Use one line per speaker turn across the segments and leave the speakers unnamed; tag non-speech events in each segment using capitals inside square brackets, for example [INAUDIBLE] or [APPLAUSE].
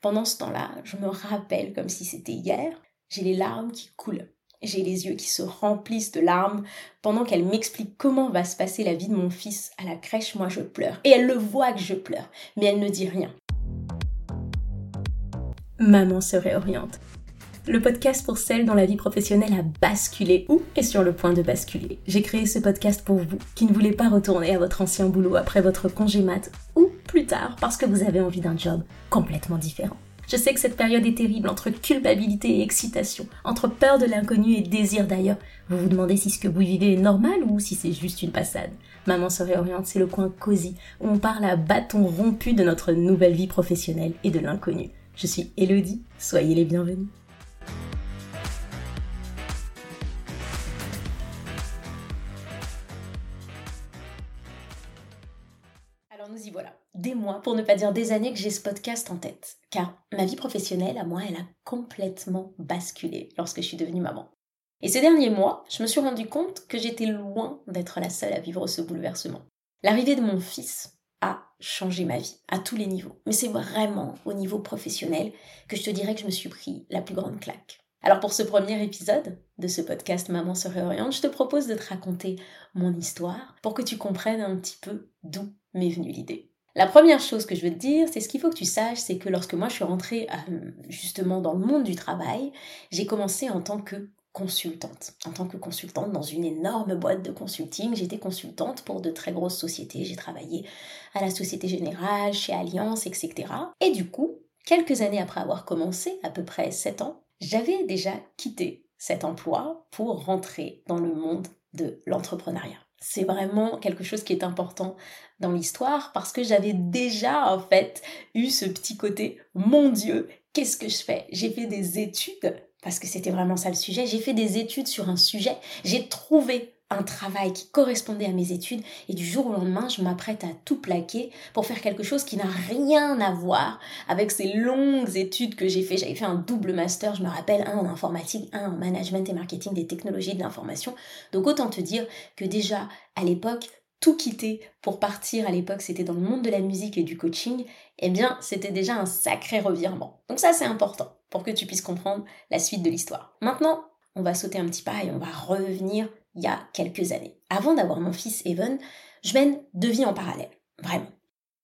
Pendant ce temps-là, je me rappelle comme si c'était hier, j'ai les larmes qui coulent. J'ai les yeux qui se remplissent de larmes. Pendant qu'elle m'explique comment va se passer la vie de mon fils à la crèche, moi je pleure. Et elle le voit que je pleure, mais elle ne dit rien. Maman se réoriente. Le podcast pour celles dont la vie professionnelle a basculé ou est sur le point de basculer. J'ai créé ce podcast pour vous qui ne voulez pas retourner à votre ancien boulot après votre congé mat ou plus tard parce que vous avez envie d'un job complètement différent. Je sais que cette période est terrible entre culpabilité et excitation, entre peur de l'inconnu et désir d'ailleurs. Vous vous demandez si ce que vous vivez est normal ou si c'est juste une passade. Maman se réoriente, c'est le coin cosy où on parle à bâton rompu de notre nouvelle vie professionnelle et de l'inconnu. Je suis Elodie, soyez les bienvenus. Pour ne pas dire des années, que j'ai ce podcast en tête. Car ma vie professionnelle, à moi, elle a complètement basculé lorsque je suis devenue maman. Et ces derniers mois, je me suis rendu compte que j'étais loin d'être la seule à vivre ce bouleversement. L'arrivée de mon fils a changé ma vie, à tous les niveaux. Mais c'est vraiment au niveau professionnel que je te dirais que je me suis pris la plus grande claque. Alors pour ce premier épisode de ce podcast Maman se réoriente, je te propose de te raconter mon histoire pour que tu comprennes un petit peu d'où m'est venue l'idée. La première chose que je veux te dire, c'est ce qu'il faut que tu saches, c'est que lorsque moi je suis rentrée euh, justement dans le monde du travail, j'ai commencé en tant que consultante. En tant que consultante dans une énorme boîte de consulting, j'étais consultante pour de très grosses sociétés. J'ai travaillé à la Société Générale, chez Alliance, etc. Et du coup, quelques années après avoir commencé, à peu près 7 ans, j'avais déjà quitté cet emploi pour rentrer dans le monde de l'entrepreneuriat c'est vraiment quelque chose qui est important dans l'histoire parce que j'avais déjà en fait eu ce petit côté mon Dieu, qu'est-ce que je fais? J'ai fait des études parce que c'était vraiment ça le sujet. J'ai fait des études sur un sujet, j'ai trouvé un travail qui correspondait à mes études et du jour au lendemain, je m'apprête à tout plaquer pour faire quelque chose qui n'a rien à voir avec ces longues études que j'ai fait. J'avais fait un double master, je me rappelle, un en informatique, un en management et marketing des technologies de l'information. Donc autant te dire que déjà à l'époque, tout quitter pour partir à l'époque, c'était dans le monde de la musique et du coaching, eh bien, c'était déjà un sacré revirement. Donc ça, c'est important pour que tu puisses comprendre la suite de l'histoire. Maintenant, on va sauter un petit pas et on va revenir il y a quelques années. Avant d'avoir mon fils Evan, je mène deux vies en parallèle, vraiment.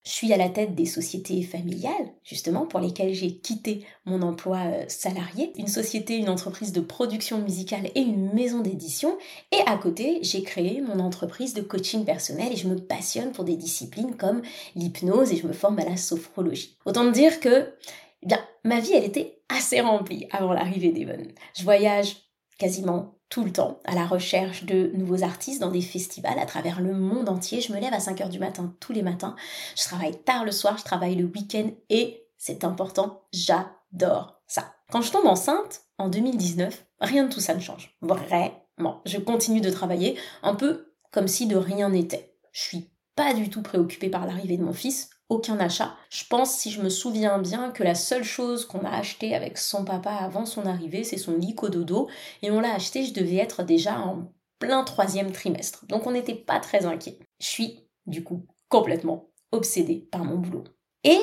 Je suis à la tête des sociétés familiales, justement, pour lesquelles j'ai quitté mon emploi euh, salarié, une société, une entreprise de production musicale et une maison d'édition. Et à côté, j'ai créé mon entreprise de coaching personnel et je me passionne pour des disciplines comme l'hypnose et je me forme à la sophrologie. Autant dire que, eh bien, ma vie, elle était assez remplie avant l'arrivée d'Evan. Je voyage quasiment tout le temps à la recherche de nouveaux artistes dans des festivals à travers le monde entier. Je me lève à 5h du matin tous les matins. Je travaille tard le soir, je travaille le week-end et c'est important, j'adore ça. Quand je tombe enceinte, en 2019, rien de tout ça ne change. Vraiment. Je continue de travailler un peu comme si de rien n'était. Je suis pas du tout préoccupée par l'arrivée de mon fils aucun achat. Je pense, si je me souviens bien, que la seule chose qu'on a acheté avec son papa avant son arrivée, c'est son lit dodo. Et on l'a acheté, je devais être déjà en plein troisième trimestre. Donc on n'était pas très inquiet. Je suis, du coup, complètement obsédée par mon boulot. Et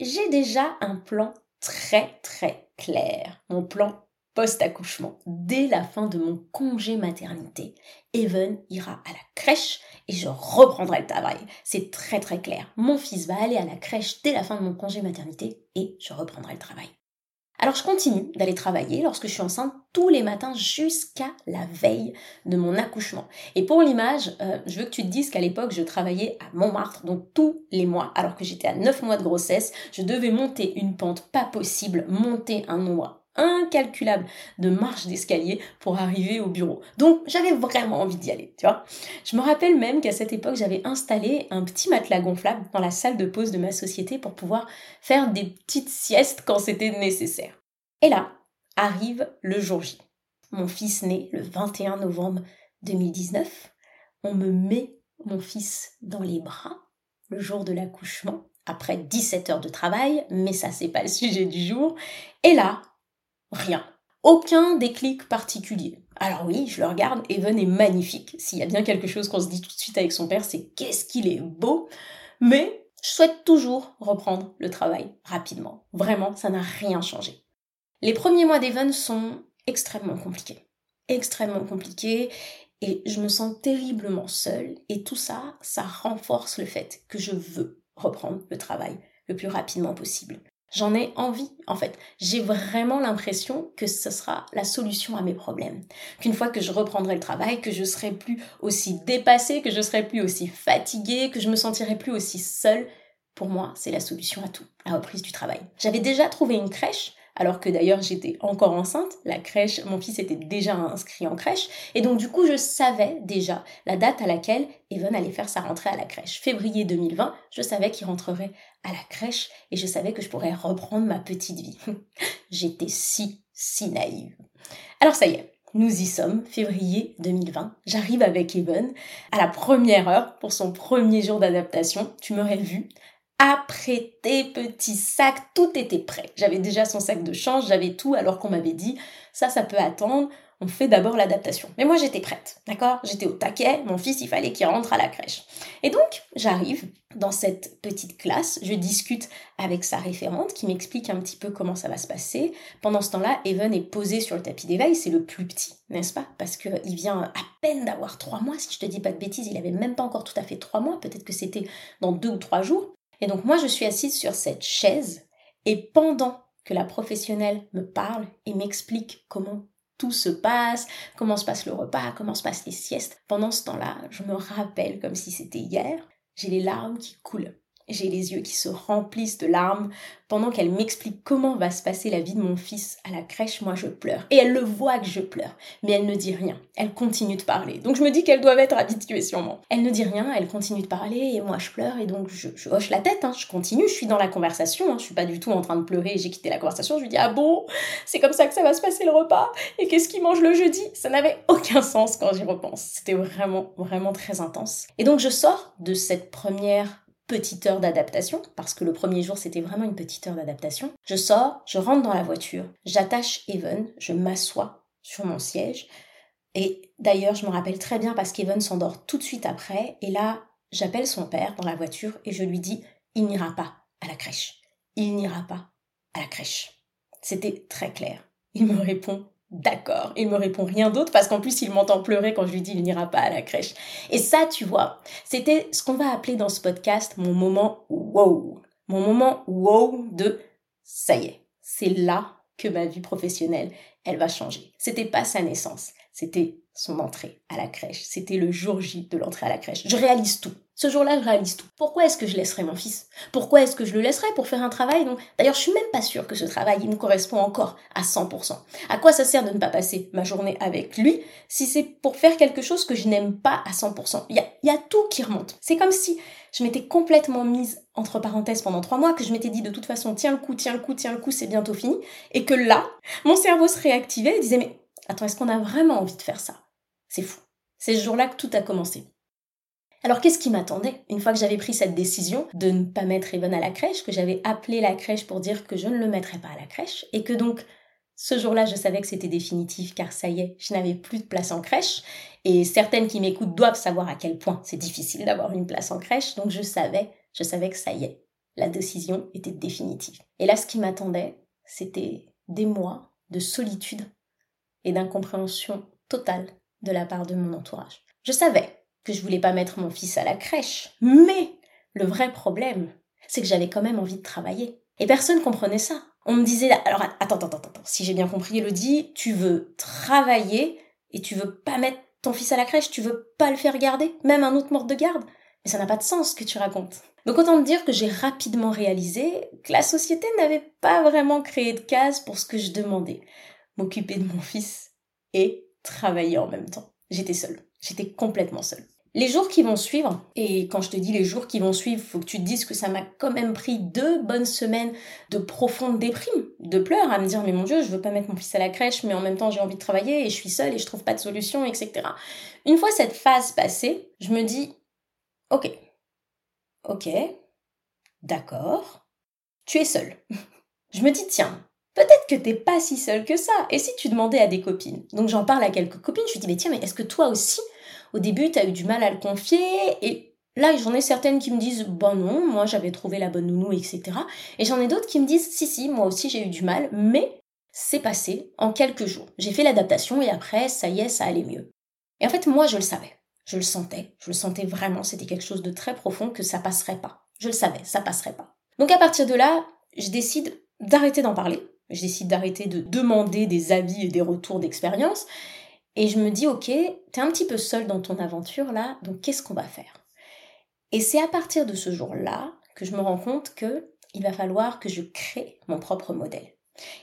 j'ai déjà un plan très très clair. Mon plan post-accouchement. Dès la fin de mon congé maternité, Evan ira à la crèche et je reprendrai le travail. C'est très très clair. Mon fils va aller à la crèche dès la fin de mon congé maternité et je reprendrai le travail. Alors je continue d'aller travailler lorsque je suis enceinte tous les matins jusqu'à la veille de mon accouchement. Et pour l'image, euh, je veux que tu te dises qu'à l'époque je travaillais à Montmartre, donc tous les mois, alors que j'étais à 9 mois de grossesse, je devais monter une pente pas possible, monter un nombre incalculable de marches d'escalier pour arriver au bureau. Donc j'avais vraiment envie d'y aller, tu vois. Je me rappelle même qu'à cette époque, j'avais installé un petit matelas gonflable dans la salle de pause de ma société pour pouvoir faire des petites siestes quand c'était nécessaire. Et là, arrive le jour J. Mon fils naît le 21 novembre 2019. On me met mon fils dans les bras le jour de l'accouchement après 17 heures de travail, mais ça c'est pas le sujet du jour. Et là, Rien. Aucun déclic particulier. Alors oui, je le regarde, Evan est magnifique. S'il y a bien quelque chose qu'on se dit tout de suite avec son père, c'est qu'est-ce qu'il est beau. Mais Je souhaite toujours reprendre le travail rapidement. Vraiment, ça n'a rien changé. Les premiers mois d'Evan sont extrêmement compliqués. Extrêmement compliqués et je me sens terriblement seule et tout ça, ça renforce le fait que je veux reprendre le travail le plus rapidement possible. J'en ai envie, en fait. J'ai vraiment l'impression que ce sera la solution à mes problèmes. Qu'une fois que je reprendrai le travail, que je serai plus aussi dépassée, que je serai plus aussi fatiguée, que je me sentirai plus aussi seule, pour moi, c'est la solution à tout, la reprise du travail. J'avais déjà trouvé une crèche alors que d'ailleurs j'étais encore enceinte, la crèche, mon fils était déjà inscrit en crèche, et donc du coup je savais déjà la date à laquelle Evan allait faire sa rentrée à la crèche. Février 2020, je savais qu'il rentrerait à la crèche et je savais que je pourrais reprendre ma petite vie. [LAUGHS] J'étais si, si naïve. Alors ça y est, nous y sommes, février 2020. J'arrive avec Evan à la première heure pour son premier jour d'adaptation. Tu m'aurais vu apprêté, petit sac, tout était prêt. J'avais déjà son sac de change, j'avais tout, alors qu'on m'avait dit, ça, ça peut attendre, on fait d'abord l'adaptation. Mais moi, j'étais prête, d'accord? J'étais au taquet, mon fils, il fallait qu'il rentre à la crèche. Et donc, j'arrive dans cette petite classe, je discute avec sa référente qui m'explique un petit peu comment ça va se passer. Pendant ce temps-là, Evan est posé sur le tapis d'éveil, c'est le plus petit, n'est-ce pas? Parce qu'il vient à peine d'avoir trois mois, si je te dis pas de bêtises, il avait même pas encore tout à fait trois mois, peut-être que c'était dans deux ou trois jours. Et donc moi, je suis assise sur cette chaise et pendant que la professionnelle me parle et m'explique comment tout se passe, comment se passe le repas, comment se passent les siestes, pendant ce temps-là, je me rappelle comme si c'était hier, j'ai les larmes qui coulent. J'ai les yeux qui se remplissent de larmes. Pendant qu'elle m'explique comment va se passer la vie de mon fils à la crèche, moi je pleure. Et elle le voit que je pleure. Mais elle ne dit rien. Elle continue de parler. Donc je me dis qu'elle doit être habituée sûrement. Elle ne dit rien, elle continue de parler et moi je pleure et donc je, hoche la tête. Hein. Je continue, je suis dans la conversation. Hein. Je suis pas du tout en train de pleurer j'ai quitté la conversation. Je lui dis ah bon, c'est comme ça que ça va se passer le repas? Et qu'est-ce qu'il mange le jeudi Ça n'avait aucun sens quand j'y repense. C'était vraiment, vraiment très intense. Et donc je sors de cette première petite heure d'adaptation, parce que le premier jour c'était vraiment une petite heure d'adaptation. Je sors, je rentre dans la voiture, j'attache Evan, je m'assois sur mon siège. Et d'ailleurs, je me rappelle très bien parce qu'Evan s'endort tout de suite après. Et là, j'appelle son père dans la voiture et je lui dis, il n'ira pas à la crèche. Il n'ira pas à la crèche. C'était très clair. Il me répond, D'accord. Il me répond rien d'autre parce qu'en plus il m'entend pleurer quand je lui dis il n'ira pas à la crèche. Et ça, tu vois, c'était ce qu'on va appeler dans ce podcast mon moment wow. Mon moment wow de ça y est, c'est là que ma vie professionnelle, elle va changer. C'était pas sa naissance, c'était son entrée à la crèche. C'était le jour J de l'entrée à la crèche. Je réalise tout. Ce jour-là, je réalise tout. Pourquoi est-ce que je laisserai mon fils? Pourquoi est-ce que je le laisserai pour faire un travail? Dont, d'ailleurs, je suis même pas sûre que ce travail, il me correspond encore à 100%. À quoi ça sert de ne pas passer ma journée avec lui si c'est pour faire quelque chose que je n'aime pas à 100% Il y a, y a tout qui remonte. C'est comme si je m'étais complètement mise entre parenthèses pendant trois mois, que je m'étais dit de toute façon, tiens le coup, tiens le coup, tiens le coup, c'est bientôt fini, et que là, mon cerveau se réactivait et disait, mais attends, est-ce qu'on a vraiment envie de faire ça? C'est fou. C'est ce jour-là que tout a commencé. Alors qu'est-ce qui m'attendait une fois que j'avais pris cette décision de ne pas mettre Evan à la crèche, que j'avais appelé la crèche pour dire que je ne le mettrais pas à la crèche, et que donc ce jour-là je savais que c'était définitif car ça y est, je n'avais plus de place en crèche, et certaines qui m'écoutent doivent savoir à quel point c'est difficile d'avoir une place en crèche, donc je savais, je savais que ça y est, la décision était définitive. Et là ce qui m'attendait, c'était des mois de solitude et d'incompréhension totale de la part de mon entourage. Je savais que je voulais pas mettre mon fils à la crèche, mais le vrai problème, c'est que j'avais quand même envie de travailler. Et personne comprenait ça. On me disait, alors attends, attends, attends, attends, si j'ai bien compris, Elodie, tu veux travailler et tu veux pas mettre ton fils à la crèche, tu veux pas le faire garder, même un autre mort de garde. Mais ça n'a pas de sens ce que tu racontes. Donc autant te dire que j'ai rapidement réalisé que la société n'avait pas vraiment créé de case pour ce que je demandais. M'occuper de mon fils et travailler en même temps. J'étais seule. J'étais complètement seule. Les jours qui vont suivre, et quand je te dis les jours qui vont suivre, faut que tu te dises que ça m'a quand même pris deux bonnes semaines de profonde déprime, de pleurs, à me dire mais mon dieu, je veux pas mettre mon fils à la crèche, mais en même temps j'ai envie de travailler et je suis seule et je trouve pas de solution, etc. Une fois cette phase passée, je me dis ok, ok, d'accord, tu es seule. [LAUGHS] je me dis tiens, peut-être que t'es pas si seule que ça. Et si tu demandais à des copines Donc j'en parle à quelques copines, je lui dis mais tiens, mais est-ce que toi aussi au début, tu as eu du mal à le confier et là, j'en ai certaines qui me disent, bon non, moi j'avais trouvé la bonne nounou, etc. Et j'en ai d'autres qui me disent, si, si, moi aussi j'ai eu du mal, mais c'est passé en quelques jours. J'ai fait l'adaptation et après, ça y est, ça allait mieux. Et en fait, moi, je le savais. Je le sentais. Je le sentais vraiment. C'était quelque chose de très profond que ça passerait pas. Je le savais, ça passerait pas. Donc à partir de là, je décide d'arrêter d'en parler. Je décide d'arrêter de demander des avis et des retours d'expérience. Et je me dis, ok, t'es un petit peu seul dans ton aventure là, donc qu'est-ce qu'on va faire? Et c'est à partir de ce jour-là que je me rends compte que il va falloir que je crée mon propre modèle.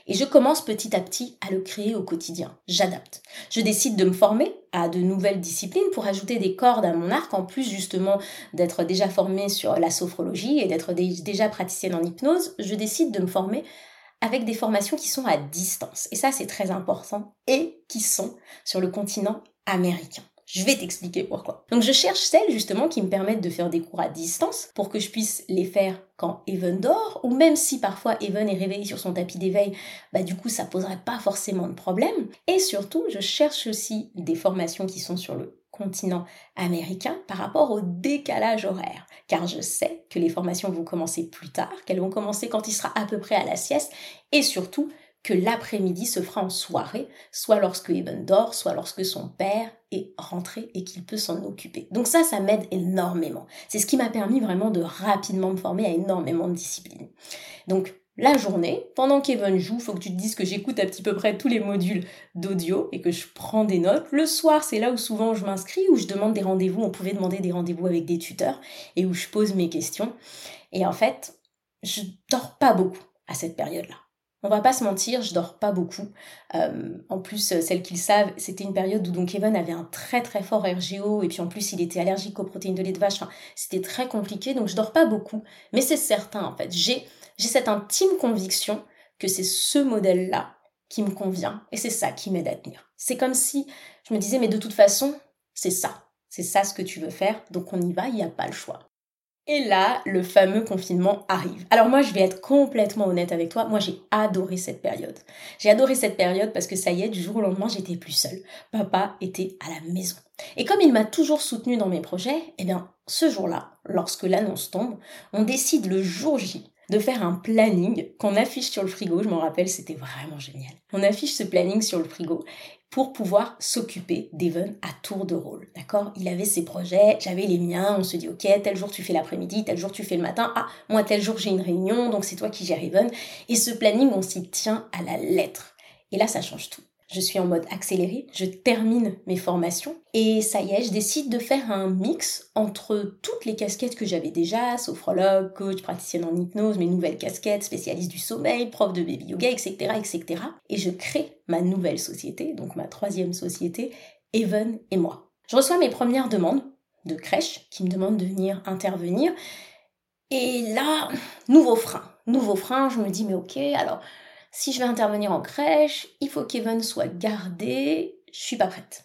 Et je commence petit à petit à le créer au quotidien. J'adapte. Je décide de me former à de nouvelles disciplines pour ajouter des cordes à mon arc, en plus justement d'être déjà formée sur la sophrologie et d'être déjà praticienne en hypnose. Je décide de me former avec des formations qui sont à distance. Et ça, c'est très important. Et qui sont sur le continent américain. Je vais t'expliquer pourquoi. Donc je cherche celles justement qui me permettent de faire des cours à distance pour que je puisse les faire quand Even dort, ou même si parfois Even est réveillé sur son tapis d'éveil, bah du coup ça poserait pas forcément de problème. Et surtout, je cherche aussi des formations qui sont sur le continent américain par rapport au décalage horaire. Car je sais que les formations vont commencer plus tard, qu'elles vont commencer quand il sera à peu près à la sieste, et surtout que l'après-midi se fera en soirée, soit lorsque Eben dort, soit lorsque son père est rentré et qu'il peut s'en occuper. Donc ça, ça m'aide énormément. C'est ce qui m'a permis vraiment de rapidement me former à énormément de disciplines. Donc la journée, pendant qu'Evan joue, faut que tu te dises que j'écoute à petit peu près tous les modules d'audio et que je prends des notes. Le soir, c'est là où souvent je m'inscris, où je demande des rendez-vous. On pouvait demander des rendez-vous avec des tuteurs et où je pose mes questions. Et en fait, je dors pas beaucoup à cette période-là. On va pas se mentir, je dors pas beaucoup. Euh, en plus, euh, celles qui le savent, c'était une période où donc Evan avait un très très fort RGO et puis en plus il était allergique aux protéines de lait de vache. C'était très compliqué, donc je dors pas beaucoup. Mais c'est certain en fait, j'ai cette intime conviction que c'est ce modèle-là qui me convient et c'est ça qui m'aide à tenir. C'est comme si je me disais mais de toute façon c'est ça, c'est ça ce que tu veux faire, donc on y va, il n'y a pas le choix. Et là, le fameux confinement arrive. Alors moi, je vais être complètement honnête avec toi. Moi, j'ai adoré cette période. J'ai adoré cette période parce que ça y est, du jour au lendemain, j'étais plus seule. Papa était à la maison. Et comme il m'a toujours soutenue dans mes projets, eh bien, ce jour-là, lorsque l'annonce tombe, on décide le jour J de faire un planning qu'on affiche sur le frigo. Je m'en rappelle, c'était vraiment génial. On affiche ce planning sur le frigo pour pouvoir s'occuper d'Evan à tour de rôle. D'accord? Il avait ses projets, j'avais les miens, on se dit ok, tel jour tu fais l'après-midi, tel jour tu fais le matin, ah, moi tel jour j'ai une réunion, donc c'est toi qui gères Evan. Et ce planning, on s'y tient à la lettre. Et là, ça change tout je suis en mode accéléré, je termine mes formations et ça y est, je décide de faire un mix entre toutes les casquettes que j'avais déjà, sophrologue, coach, praticienne en hypnose, mes nouvelles casquettes, spécialiste du sommeil, prof de baby yoga, etc., etc. Et je crée ma nouvelle société, donc ma troisième société, Even et moi. Je reçois mes premières demandes de crèche qui me demandent de venir intervenir. Et là, nouveau frein. Nouveau frein, je me dis, mais ok, alors si je vais intervenir en crèche, il faut qu'Evan soit gardé, je suis pas prête.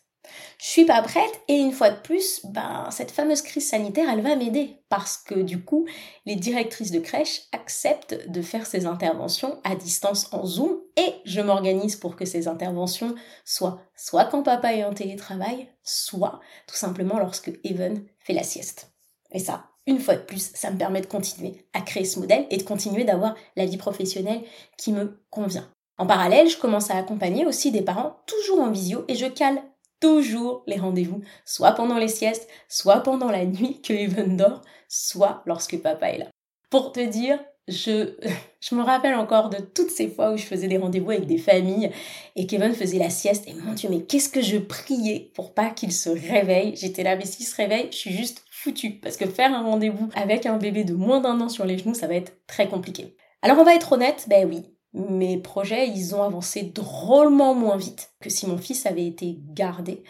Je suis pas prête et une fois de plus, ben, cette fameuse crise sanitaire, elle va m'aider parce que du coup, les directrices de crèche acceptent de faire ces interventions à distance en Zoom et je m'organise pour que ces interventions soient soit quand papa est en télétravail, soit tout simplement lorsque Evan fait la sieste. Et ça, une fois de plus, ça me permet de continuer à créer ce modèle et de continuer d'avoir la vie professionnelle qui me convient. En parallèle, je commence à accompagner aussi des parents toujours en visio et je cale toujours les rendez-vous, soit pendant les siestes, soit pendant la nuit que Evan dort, soit lorsque papa est là. Pour te dire, je, [LAUGHS] je me rappelle encore de toutes ces fois où je faisais des rendez-vous avec des familles et Kevin faisait la sieste et mon dieu mais qu'est-ce que je priais pour pas qu'il se réveille. J'étais là mais s'il se réveille, je suis juste foutu parce que faire un rendez-vous avec un bébé de moins d'un an sur les genoux, ça va être très compliqué. Alors on va être honnête, ben oui, mes projets, ils ont avancé drôlement moins vite que si mon fils avait été gardé.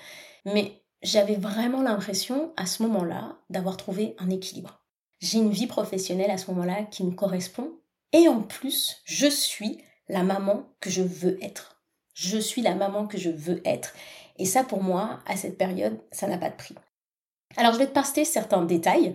Mais j'avais vraiment l'impression, à ce moment-là, d'avoir trouvé un équilibre. J'ai une vie professionnelle à ce moment-là qui me correspond. Et en plus, je suis la maman que je veux être. Je suis la maman que je veux être. Et ça, pour moi, à cette période, ça n'a pas de prix. Alors, je vais te passer certains détails,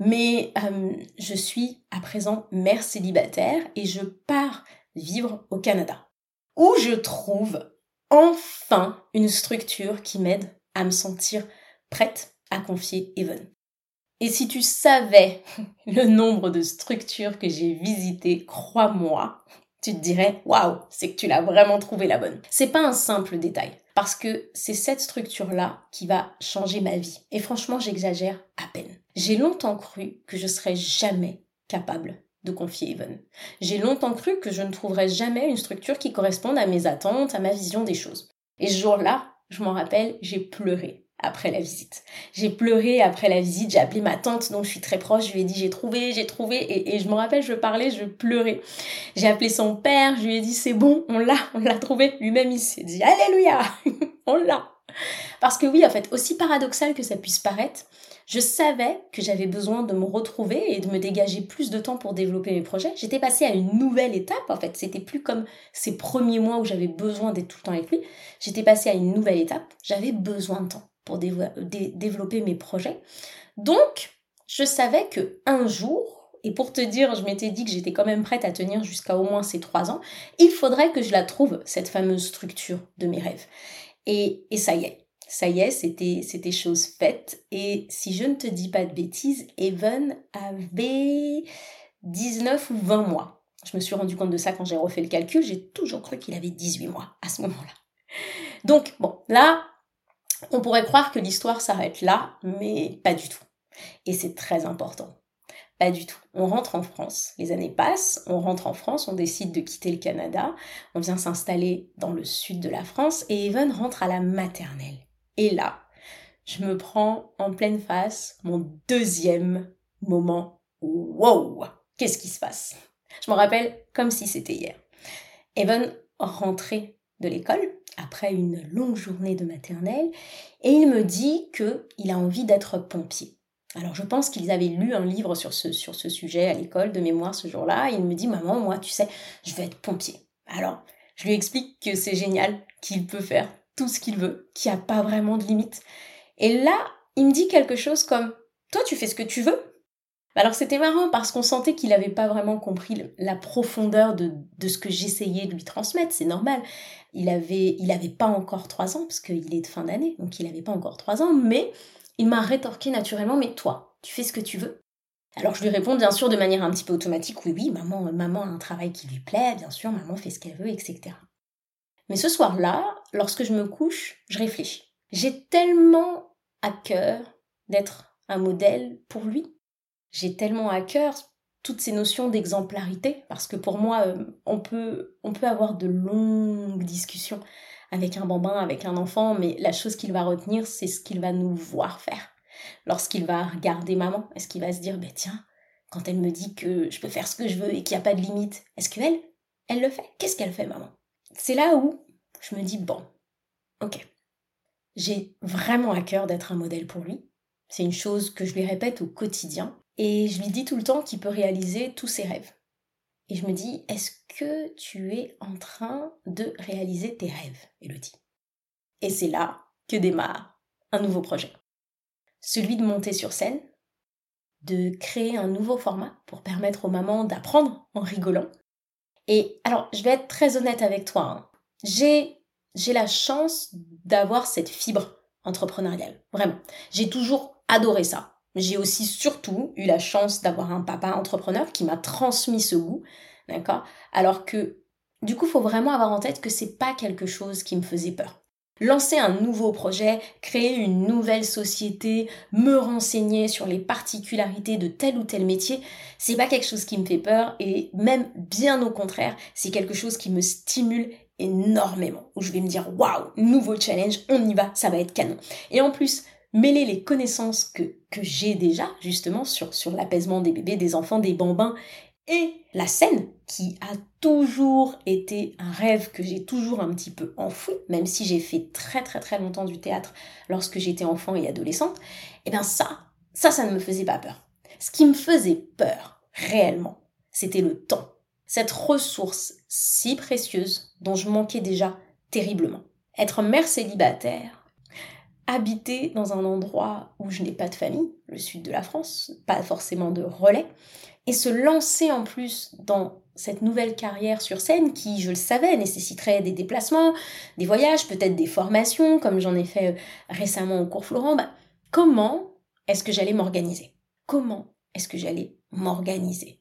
mais euh, je suis à présent mère célibataire et je pars vivre au Canada, où je trouve enfin une structure qui m'aide à me sentir prête à confier Evan. Et si tu savais [LAUGHS] le nombre de structures que j'ai visitées, crois-moi, tu te dirais waouh, c'est que tu l'as vraiment trouvé la bonne. C'est pas un simple détail parce que c'est cette structure-là qui va changer ma vie. Et franchement, j'exagère à peine. J'ai longtemps cru que je serais jamais capable de confier Even. J'ai longtemps cru que je ne trouverais jamais une structure qui corresponde à mes attentes, à ma vision des choses. Et ce jour-là, je m'en rappelle, j'ai pleuré après la visite. J'ai pleuré après la visite, j'ai appelé ma tante dont je suis très proche, je lui ai dit j'ai trouvé, j'ai trouvé, et, je me rappelle, je parlais, je pleurais. J'ai appelé son père, je lui ai dit c'est bon, on l'a, on l'a trouvé. Lui-même il s'est dit Alléluia, [LAUGHS] on l'a. Parce que oui, en fait, aussi paradoxal que ça puisse paraître, je savais que j'avais besoin de me retrouver et de me dégager plus de temps pour développer mes projets. J'étais passée à une nouvelle étape, en fait. C'était plus comme ces premiers mois où j'avais besoin d'être tout le temps avec lui. J'étais passée à une nouvelle étape. J'avais besoin de temps pour développer mes projets. Donc, je savais que un jour, et pour te dire, je m'étais dit que j'étais quand même prête à tenir jusqu'à au moins ces trois ans, il faudrait que je la trouve, cette fameuse structure de mes rêves. Et, et ça y est, ça y est, c'était, c'était chose faite. Et si je ne te dis pas de bêtises, Evan avait 19 ou 20 mois. Je me suis rendu compte de ça quand j'ai refait le calcul. J'ai toujours cru qu'il avait 18 mois à ce moment-là. Donc, bon, là, on pourrait croire que l'histoire s'arrête là, mais pas du tout. Et c'est très important. Pas du tout. On rentre en France, les années passent, on rentre en France, on décide de quitter le Canada, on vient s'installer dans le sud de la France et Evan rentre à la maternelle. Et là, je me prends en pleine face mon deuxième moment. Wow Qu'est-ce qui se passe? Je me rappelle comme si c'était hier. Evan rentrait de l'école après une longue journée de maternelle et il me dit qu'il a envie d'être pompier. Alors je pense qu'ils avaient lu un livre sur ce, sur ce sujet à l'école de mémoire ce jour-là. Il me dit maman, moi tu sais, je vais être pompier. Alors je lui explique que c'est génial, qu'il peut faire tout ce qu'il veut, qu'il n'y a pas vraiment de limite. Et là, il me dit quelque chose comme toi tu fais ce que tu veux. Alors c'était marrant parce qu'on sentait qu'il n'avait pas vraiment compris la profondeur de, de ce que j'essayais de lui transmettre, c'est normal. Il avait, il avait pas encore trois ans parce qu'il est de fin d'année, donc il n'avait pas encore trois ans, mais il m'a rétorqué naturellement, mais toi, tu fais ce que tu veux. Alors je lui réponds bien sûr de manière un petit peu automatique, oui oui, maman, maman a un travail qui lui plaît, bien sûr, maman fait ce qu'elle veut, etc. Mais ce soir-là, lorsque je me couche, je réfléchis. J'ai tellement à cœur d'être un modèle pour lui. J'ai tellement à cœur toutes ces notions d'exemplarité, parce que pour moi, euh, on peut, on peut avoir de longues discussions avec un bambin, avec un enfant, mais la chose qu'il va retenir, c'est ce qu'il va nous voir faire. Lorsqu'il va regarder maman, est-ce qu'il va se dire, ben tiens, quand elle me dit que je peux faire ce que je veux et qu'il n'y a pas de limite, est-ce qu'elle, elle le fait? Qu'est-ce qu'elle fait, maman? C'est là où je me dis, bon, ok, j'ai vraiment à cœur d'être un modèle pour lui. C'est une chose que je lui répète au quotidien. Et je lui dis tout le temps qu'il peut réaliser tous ses rêves. Et je me dis, est-ce que tu es en train de réaliser tes rêves, Elodie Et c'est là que démarre un nouveau projet. Celui de monter sur scène, de créer un nouveau format pour permettre aux mamans d'apprendre en rigolant, et alors, je vais être très honnête avec toi. Hein. J'ai, j'ai la chance d'avoir cette fibre entrepreneuriale. Vraiment. J'ai toujours adoré ça. J'ai aussi surtout eu la chance d'avoir un papa entrepreneur qui m'a transmis ce goût. D'accord? Alors que, du coup, faut vraiment avoir en tête que c'est pas quelque chose qui me faisait peur. Lancer un nouveau projet, créer une nouvelle société, me renseigner sur les particularités de tel ou tel métier, c'est pas quelque chose qui me fait peur et même bien au contraire, c'est quelque chose qui me stimule énormément. Où je vais me dire waouh, nouveau challenge, on y va, ça va être canon. Et en plus, mêler les connaissances que, que j'ai déjà justement sur, sur l'apaisement des bébés, des enfants, des bambins et la scène, qui a toujours été un rêve que j'ai toujours un petit peu enfoui, même si j'ai fait très très très longtemps du théâtre lorsque j'étais enfant et adolescente, et eh bien ça, ça, ça ne me faisait pas peur. Ce qui me faisait peur, réellement, c'était le temps. Cette ressource si précieuse dont je manquais déjà terriblement. Être mère célibataire, habiter dans un endroit où je n'ai pas de famille, le sud de la France, pas forcément de relais, et se lancer en plus dans cette nouvelle carrière sur scène qui, je le savais, nécessiterait des déplacements, des voyages, peut-être des formations, comme j'en ai fait euh, récemment au cours Florent, bah, comment est-ce que j'allais m'organiser? Comment est-ce que j'allais m'organiser?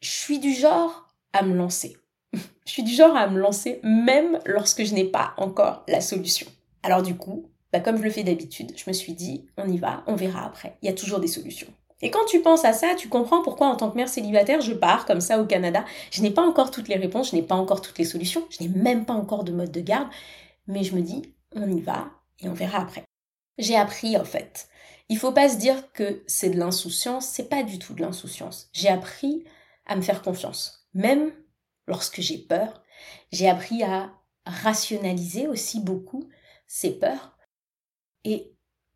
Je suis du genre à me lancer. [LAUGHS] je suis du genre à me lancer même lorsque je n'ai pas encore la solution. Alors du coup, bah, comme je le fais d'habitude, je me suis dit, on y va, on verra après. Il y a toujours des solutions. Et quand tu penses à ça, tu comprends pourquoi en tant que mère célibataire, je pars comme ça au Canada. Je n'ai pas encore toutes les réponses, je n'ai pas encore toutes les solutions, je n'ai même pas encore de mode de garde, mais je me dis, on y va et on verra après. J'ai appris en fait. Il faut pas se dire que c'est de l'insouciance, c'est pas du tout de l'insouciance. J'ai appris à me faire confiance. Même lorsque j'ai peur, j'ai appris à rationaliser aussi beaucoup ces peurs et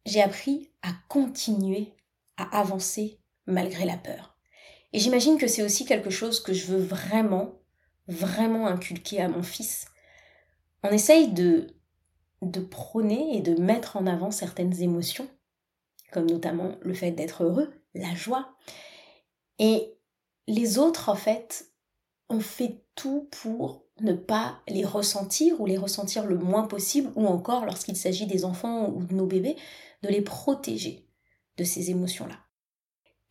j'ai appris à continuer à avancer malgré la peur. Et j'imagine que c'est aussi quelque chose que je veux vraiment, vraiment inculquer à mon fils. On essaye de, de prôner et de mettre en avant certaines émotions, comme notamment le fait d'être heureux, la joie. Et les autres, en fait, ont fait tout pour ne pas les ressentir ou les ressentir le moins possible, ou encore, lorsqu'il s'agit des enfants ou de nos bébés, de les protéger de ces émotions-là.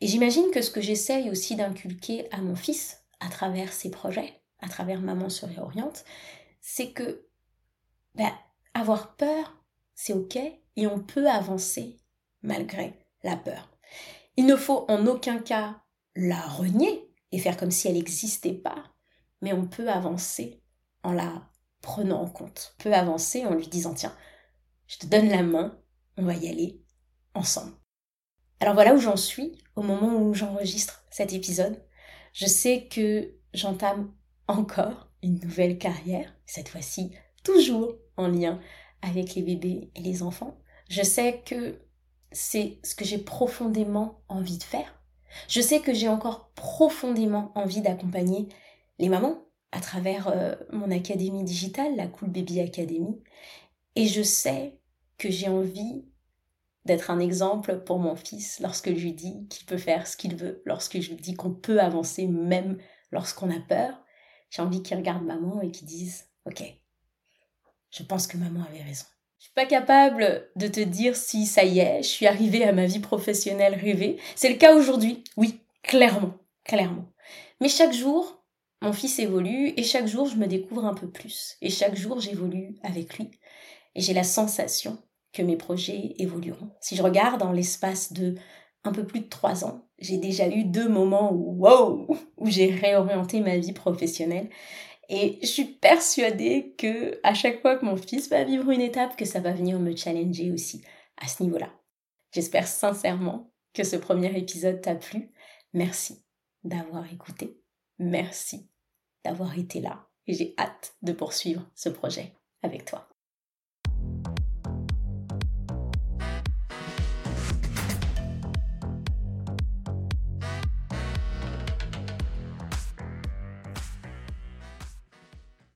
Et j'imagine que ce que j'essaye aussi d'inculquer à mon fils, à travers ses projets, à travers Maman se réoriente, c'est que ben, avoir peur, c'est ok, et on peut avancer malgré la peur. Il ne faut en aucun cas la renier et faire comme si elle n'existait pas, mais on peut avancer en la prenant en compte. On peut avancer en lui disant tiens, je te donne la main, on va y aller ensemble. Alors voilà où j'en suis au moment où j'enregistre cet épisode. Je sais que j'entame encore une nouvelle carrière, cette fois-ci toujours en lien avec les bébés et les enfants. Je sais que c'est ce que j'ai profondément envie de faire. Je sais que j'ai encore profondément envie d'accompagner les mamans à travers euh, mon académie digitale, la Cool Baby Academy. Et je sais que j'ai envie d'être un exemple pour mon fils lorsque je lui dis qu'il peut faire ce qu'il veut, lorsque je lui dis qu'on peut avancer même lorsqu'on a peur. J'ai envie qu'il regarde maman et qu'il dise Ok, je pense que maman avait raison. Je suis pas capable de te dire si ça y est, je suis arrivée à ma vie professionnelle rêvée. C'est le cas aujourd'hui, oui, clairement, clairement. Mais chaque jour, mon fils évolue et chaque jour, je me découvre un peu plus. Et chaque jour, j'évolue avec lui. Et j'ai la sensation que mes projets évolueront. Si je regarde dans l'espace de un peu plus de trois ans, j'ai déjà eu deux moments où, wow, où j'ai réorienté ma vie professionnelle. Et je suis persuadée que à chaque fois que mon fils va vivre une étape, que ça va venir me challenger aussi à ce niveau-là. J'espère sincèrement que ce premier épisode t'a plu. Merci d'avoir écouté. Merci d'avoir été là. Et j'ai hâte de poursuivre ce projet avec toi.